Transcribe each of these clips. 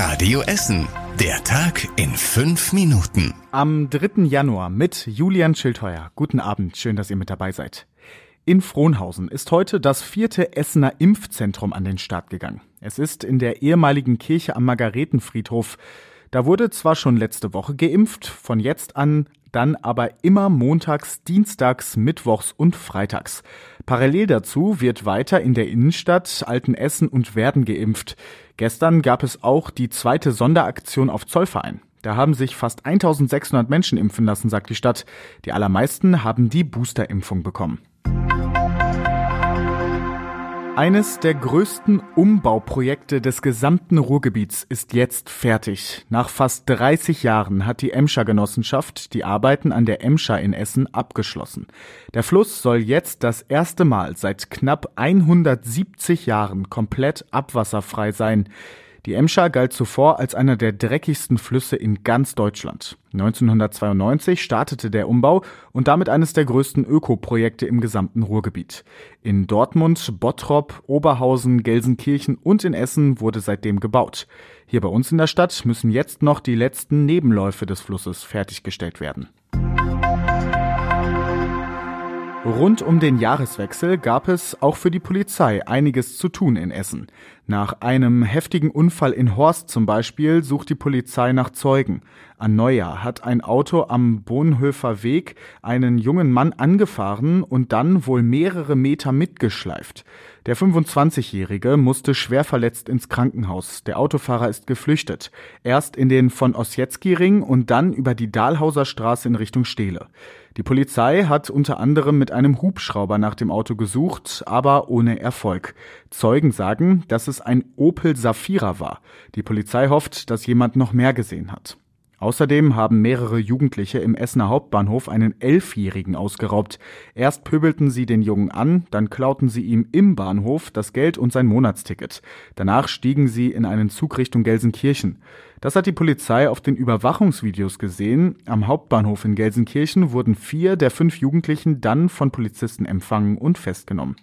Radio Essen. Der Tag in fünf Minuten. Am 3. Januar mit Julian Schildheuer. Guten Abend, schön, dass ihr mit dabei seid. In Frohnhausen ist heute das vierte Essener Impfzentrum an den Start gegangen. Es ist in der ehemaligen Kirche am Margaretenfriedhof. Da wurde zwar schon letzte Woche geimpft, von jetzt an dann aber immer montags, dienstags, mittwochs und freitags. Parallel dazu wird weiter in der Innenstadt, Altenessen und Werden geimpft. Gestern gab es auch die zweite Sonderaktion auf Zollverein. Da haben sich fast 1600 Menschen impfen lassen, sagt die Stadt. Die allermeisten haben die Boosterimpfung bekommen. Eines der größten Umbauprojekte des gesamten Ruhrgebiets ist jetzt fertig. Nach fast 30 Jahren hat die Emscher Genossenschaft die Arbeiten an der Emscher in Essen abgeschlossen. Der Fluss soll jetzt das erste Mal seit knapp 170 Jahren komplett abwasserfrei sein. Die Emscher galt zuvor als einer der dreckigsten Flüsse in ganz Deutschland. 1992 startete der Umbau und damit eines der größten Ökoprojekte im gesamten Ruhrgebiet. In Dortmund, Bottrop, Oberhausen, Gelsenkirchen und in Essen wurde seitdem gebaut. Hier bei uns in der Stadt müssen jetzt noch die letzten Nebenläufe des Flusses fertiggestellt werden. Rund um den Jahreswechsel gab es auch für die Polizei einiges zu tun in Essen. Nach einem heftigen Unfall in Horst zum Beispiel sucht die Polizei nach Zeugen. An Neujahr hat ein Auto am Bohnhöfer Weg einen jungen Mann angefahren und dann wohl mehrere Meter mitgeschleift. Der 25-Jährige musste schwer verletzt ins Krankenhaus. Der Autofahrer ist geflüchtet. Erst in den von Ossietzky-Ring und dann über die Dahlhauser Straße in Richtung Stehle. Die Polizei hat unter anderem mit einem Hubschrauber nach dem Auto gesucht, aber ohne Erfolg. Zeugen sagen, dass es ein Opel Safira war. Die Polizei hofft, dass jemand noch mehr gesehen hat. Außerdem haben mehrere Jugendliche im Essener Hauptbahnhof einen Elfjährigen ausgeraubt. Erst pöbelten sie den Jungen an, dann klauten sie ihm im Bahnhof das Geld und sein Monatsticket. Danach stiegen sie in einen Zug Richtung Gelsenkirchen. Das hat die Polizei auf den Überwachungsvideos gesehen. Am Hauptbahnhof in Gelsenkirchen wurden vier der fünf Jugendlichen dann von Polizisten empfangen und festgenommen.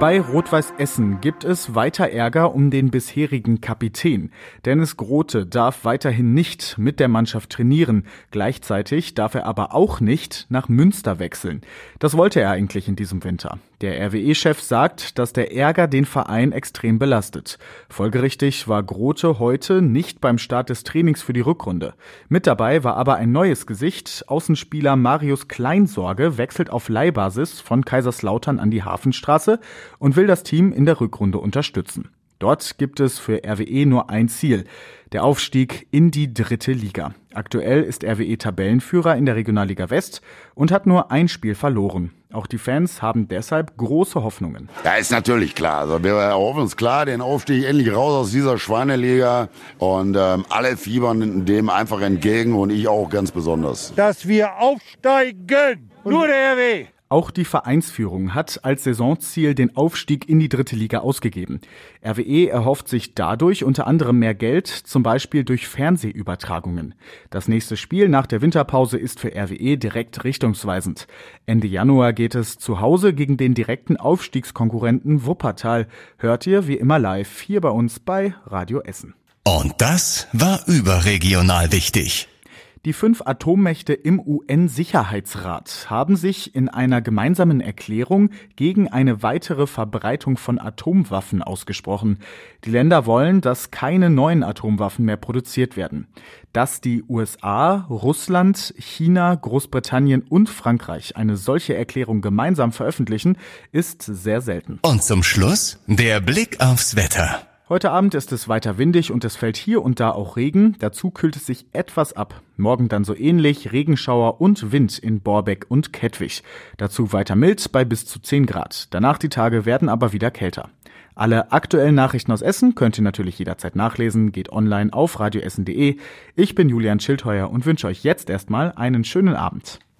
Bei Rot-Weiß Essen gibt es weiter Ärger um den bisherigen Kapitän. Dennis Grote darf weiterhin nicht mit der Mannschaft trainieren. Gleichzeitig darf er aber auch nicht nach Münster wechseln. Das wollte er eigentlich in diesem Winter. Der RWE-Chef sagt, dass der Ärger den Verein extrem belastet. Folgerichtig war Grote heute nicht beim Start des Trainings für die Rückrunde. Mit dabei war aber ein neues Gesicht. Außenspieler Marius Kleinsorge wechselt auf Leihbasis von Kaiserslautern an die Hafenstraße und will das Team in der Rückrunde unterstützen. Dort gibt es für RWE nur ein Ziel, der Aufstieg in die dritte Liga. Aktuell ist RWE Tabellenführer in der Regionalliga West und hat nur ein Spiel verloren. Auch die Fans haben deshalb große Hoffnungen. Ja, ist natürlich klar. Also wir erhoffen uns klar den Aufstieg endlich raus aus dieser Schweineliga und ähm, alle fiebern dem einfach entgegen und ich auch ganz besonders. Dass wir aufsteigen! Nur der RW! Auch die Vereinsführung hat als Saisonziel den Aufstieg in die dritte Liga ausgegeben. RWE erhofft sich dadurch unter anderem mehr Geld, zum Beispiel durch Fernsehübertragungen. Das nächste Spiel nach der Winterpause ist für RWE direkt richtungsweisend. Ende Januar geht es zu Hause gegen den direkten Aufstiegskonkurrenten Wuppertal. Hört ihr wie immer live hier bei uns bei Radio Essen. Und das war überregional wichtig. Die fünf Atommächte im UN-Sicherheitsrat haben sich in einer gemeinsamen Erklärung gegen eine weitere Verbreitung von Atomwaffen ausgesprochen. Die Länder wollen, dass keine neuen Atomwaffen mehr produziert werden. Dass die USA, Russland, China, Großbritannien und Frankreich eine solche Erklärung gemeinsam veröffentlichen, ist sehr selten. Und zum Schluss der Blick aufs Wetter. Heute Abend ist es weiter windig und es fällt hier und da auch Regen. Dazu kühlt es sich etwas ab. Morgen dann so ähnlich Regenschauer und Wind in Borbeck und Kettwig. Dazu weiter mild bei bis zu 10 Grad. Danach die Tage werden aber wieder kälter. Alle aktuellen Nachrichten aus Essen könnt ihr natürlich jederzeit nachlesen. Geht online auf radioessen.de. Ich bin Julian Schildheuer und wünsche euch jetzt erstmal einen schönen Abend.